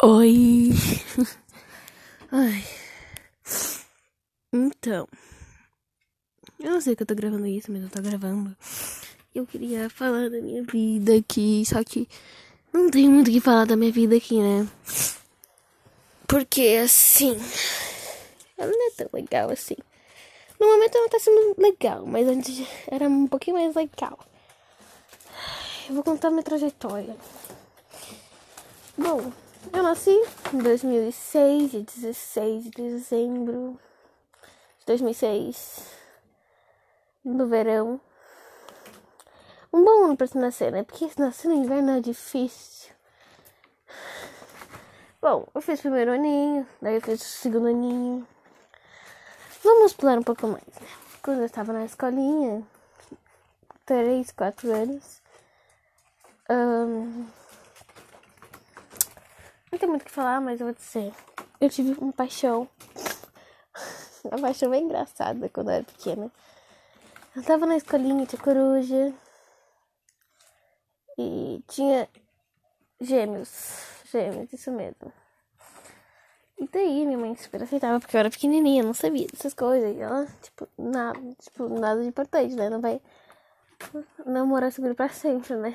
Oi. Ai. Então. Eu não sei que eu tô gravando isso, mas eu tô gravando. Eu queria falar da minha vida aqui, só que não tem muito o que falar da minha vida aqui, né? Porque assim. Ela não é tão legal assim. No momento ela tá sendo legal, mas antes era um pouquinho mais legal. Eu vou contar minha trajetória. Bom, eu nasci em 2006, dia 16 de dezembro de 2006, no verão. Um bom ano pra se nascer, né? Porque se nascer no inverno é difícil. Bom, eu fiz o primeiro aninho, daí eu fiz o segundo aninho. Vamos pular um pouco mais, né? Quando eu estava na escolinha, 3, 4 anos. Um, não tem muito o que falar, mas eu vou dizer. Eu tive uma paixão. Uma paixão bem engraçada quando eu era pequena. Eu tava na escolinha, tinha coruja. E tinha gêmeos. Gêmeos, isso mesmo. E daí minha mãe super aceitava, porque eu era pequenininha, não sabia dessas coisas. E ela, tipo, nada, tipo, nada de importante, né? Não vai namorar seguro pra sempre, né?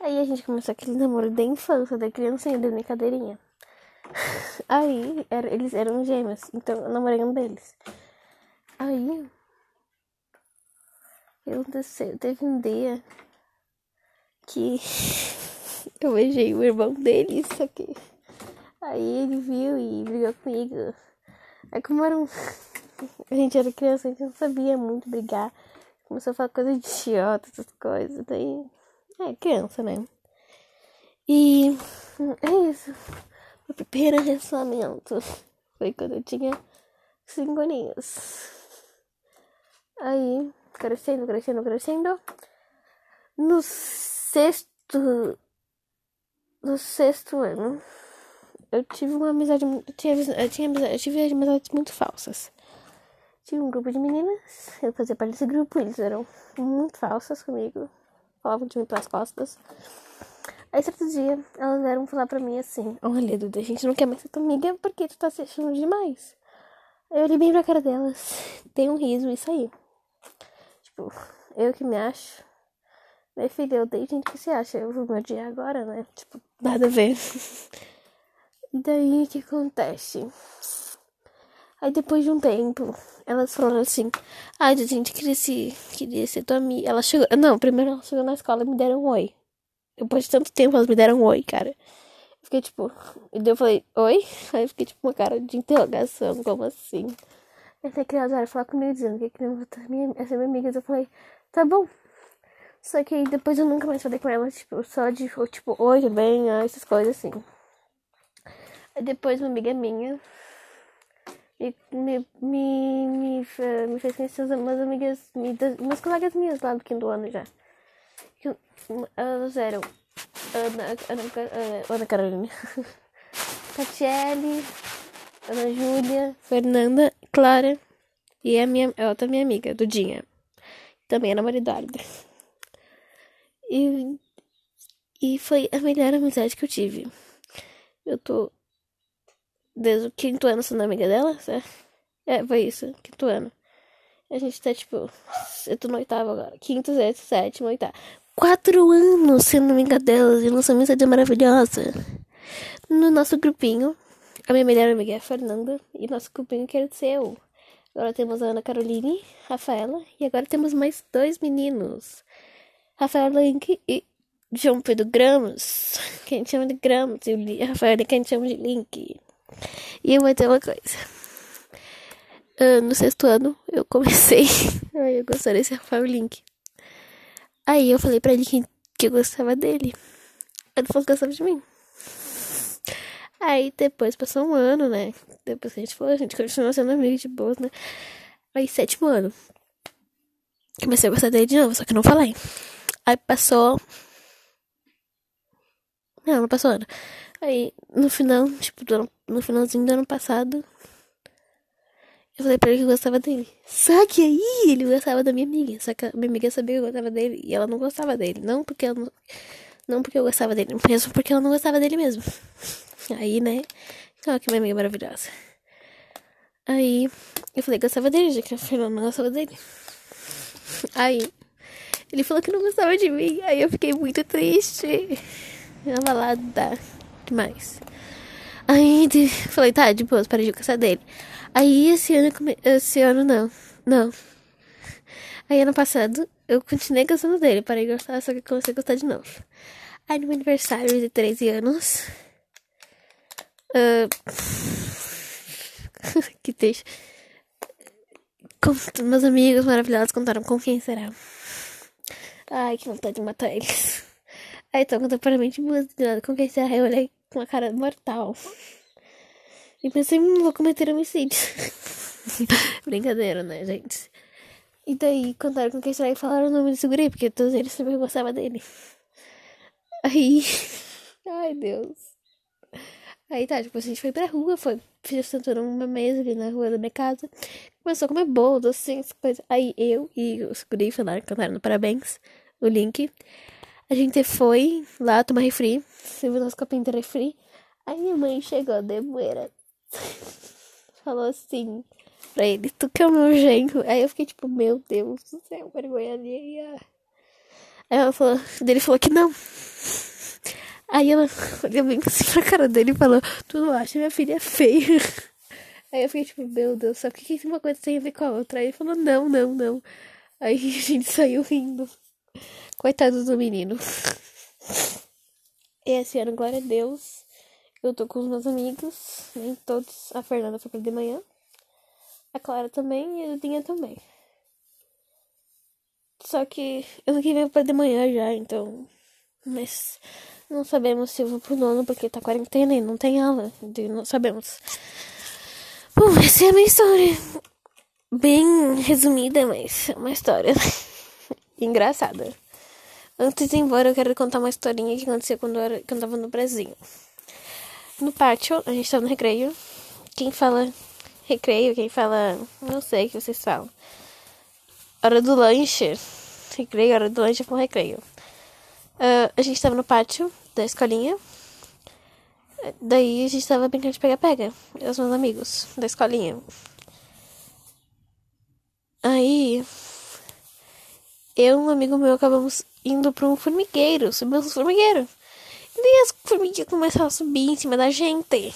Aí a gente começou aquele namoro da infância, da criancinha, da brincadeirinha. Aí era, eles eram gêmeos, então eu namorei um deles. Aí aconteceu, teve um dia que eu beijei o irmão dele, aqui. Aí ele viu e brigou comigo. Aí como era um... A gente era criança, a gente não sabia muito brigar. Começou a falar coisa de idiota, essas coisas. Daí é, criança, né? E é isso. O primeiro relacionamento foi quando eu tinha cinco aninhos. Aí, crescendo, crescendo, crescendo. No sexto. No sexto ano, eu tive uma amizade. Eu, tinha, eu, tinha, eu tive amizades muito falsas. Tinha um grupo de meninas, eu fazia parte desse grupo, eles eram muito falsas comigo falavam de mim pelas costas. Aí certo dia, elas vieram falar pra mim assim: Olha, Duda, a gente não quer mais ser tua amiga porque tu tá se achando demais. Aí eu olhei bem pra cara delas, dei um riso e saí. Tipo, eu que me acho. Meu filho, eu dei gente que se acha. Eu vou me odiar agora, né? Tipo, nada a ver. daí, o que acontece? Aí depois de um tempo, elas falaram assim: Ai, gente queria, se, queria ser tua amiga. Ela chegou. Não, primeiro ela chegou na escola e me deram um oi. Depois de tanto tempo, elas me deram um oi, cara. Eu fiquei tipo. E daí eu falei: Oi? Aí eu fiquei tipo uma cara de interrogação, como assim? Até que elas vieram falar comigo dizendo que queriam minha, ser minha amiga. Eu falei: Tá bom. Só que depois eu nunca mais falei com elas, tipo, só de, tipo, oi, tudo bem? Essas coisas assim. Aí depois uma amiga minha e me, me, me, me fez conhecer umas amigas, umas colegas minhas lá do quinto ano já. Elas eram Ana, Ana, Ana Carolina, Tatiele, Ana Júlia, Fernanda, Clara e a minha a outra minha amiga, Dudinha. Também é namorada. E, e foi a melhor amizade que eu tive. Eu tô desde o quinto ano sendo amiga dela, certo? É, foi isso, quinto ano. A gente tá, tipo, eu tô no oitavo agora. Quinto, sexto, sétimo, oitavo. Quatro anos sendo amiga delas e nossa amizade maravilhosa. No nosso grupinho, a minha melhor amiga é a Fernanda e nosso grupinho quer ser eu. Agora temos a Ana Caroline, Rafaela e agora temos mais dois meninos. Rafael Link e João Pedro Gramos, que a gente chama de Gramos, e o Rafael que a gente chama de Link. E eu vou ter uma coisa. Uh, no sexto ano, eu comecei. Ai, eu gostaria de ser Rafael Link. Aí eu falei pra ele que, que eu gostava dele. Ele falou que gostava de mim. Aí depois passou um ano, né? Depois que a gente falou, a gente continuou sendo amigo de boas, né? Aí sétimo ano. Comecei a gostar dele de novo, só que não falei. Aí passou. Não, não passou ano. Aí, no final, tipo, ano, no finalzinho do ano passado, eu falei pra ele que eu gostava dele. Só que aí ele gostava da minha amiga. Só que a minha amiga sabia que eu gostava dele e ela não gostava dele. Não porque eu não, não porque eu gostava dele, mesmo porque ela não gostava dele mesmo. Aí, né? Olha que minha amiga maravilhosa. Aí, eu falei que gostava dele, já que a Fernanda não gostava dele. Aí, ele falou que não gostava de mim. Aí eu fiquei muito triste. Abalada demais. Aí falei, tá, de boa, parei de gostar dele. Aí esse ano, esse ano não, não. Aí ano passado eu continuei gostando dele, parei de gostar, só que comecei a gostar de novo. Aí no meu aniversário de 13 anos. Uh, que triste. meus amigos maravilhosos contaram com quem será. Ai, que vontade de matar eles. Aí tô contemporaneamente emocionada com quem será. Eu olhei com uma cara mortal. E pensei, hum, vou cometer homicídio. Brincadeira, né, gente? E daí contaram com quem será e falaram o nome do segurei, porque todos eles também gostavam dele. Aí. Ai, Deus. Aí tá, tipo, a gente foi pra rua, foi, sentou numa mesa ali na rua da minha casa. Começou a comer bolo, assim, coisas. Aí eu e os guri falaram, cantaram parabéns, o link. A gente foi lá tomar refri, serviu nosso copinho de refri. Aí minha mãe chegou, Demoeira. Falou assim pra ele, tu que é o meu genro. Aí eu fiquei tipo, meu Deus do céu, vergonha alheia. Aí ela falou, ele falou que não. Aí ela olhou bem assim pra cara dele e falou, tu não acha minha filha feia? Aí eu fiquei tipo, meu Deus, só que uma coisa tem a ver com a outra? Aí ele falou, não, não, não. Aí a gente saiu rindo. Coitado do menino. Esse ano, glória a Deus, eu tô com os meus amigos, nem todos. A Fernanda foi pra de manhã. A Clara também e a Dudinha também. Só que eu não queria pra de manhã já, então. Mas não sabemos se eu vou pro nono porque tá quarentena e não tem aula. Não sabemos. Bom, essa é a minha história. Bem resumida, mas é uma história engraçada. Antes de ir embora, eu quero contar uma historinha que aconteceu quando eu, era, quando eu tava no Brasil. No pátio, a gente tava no recreio. Quem fala recreio, quem fala. Não sei o que vocês falam. Hora do lanche. Recreio, hora do lanche, foi recreio. Uh, a gente tava no pátio da escolinha. Daí a gente tava brincando de pega-pega. Eu os meus amigos da escolinha. Aí. Eu e um amigo meu acabamos indo pra um formigueiro. Subimos no formigueiro. E daí as formiguinhas começaram a subir em cima da gente.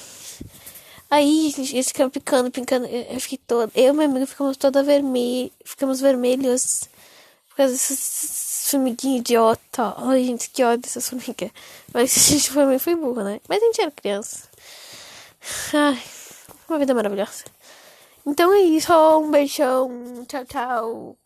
Aí eles ficam picando, picando. Eu fiquei toda. Eu e meu amigo ficamos toda vermelha. Ficamos vermelhos. Por causa desses formiguinha idiota. Ai, gente, que ódio dessas formigas. Mas a gente foi, foi burro, né? Mas a gente era criança. Ai, uma vida maravilhosa. Então é isso. Um beijão. Tchau, tchau.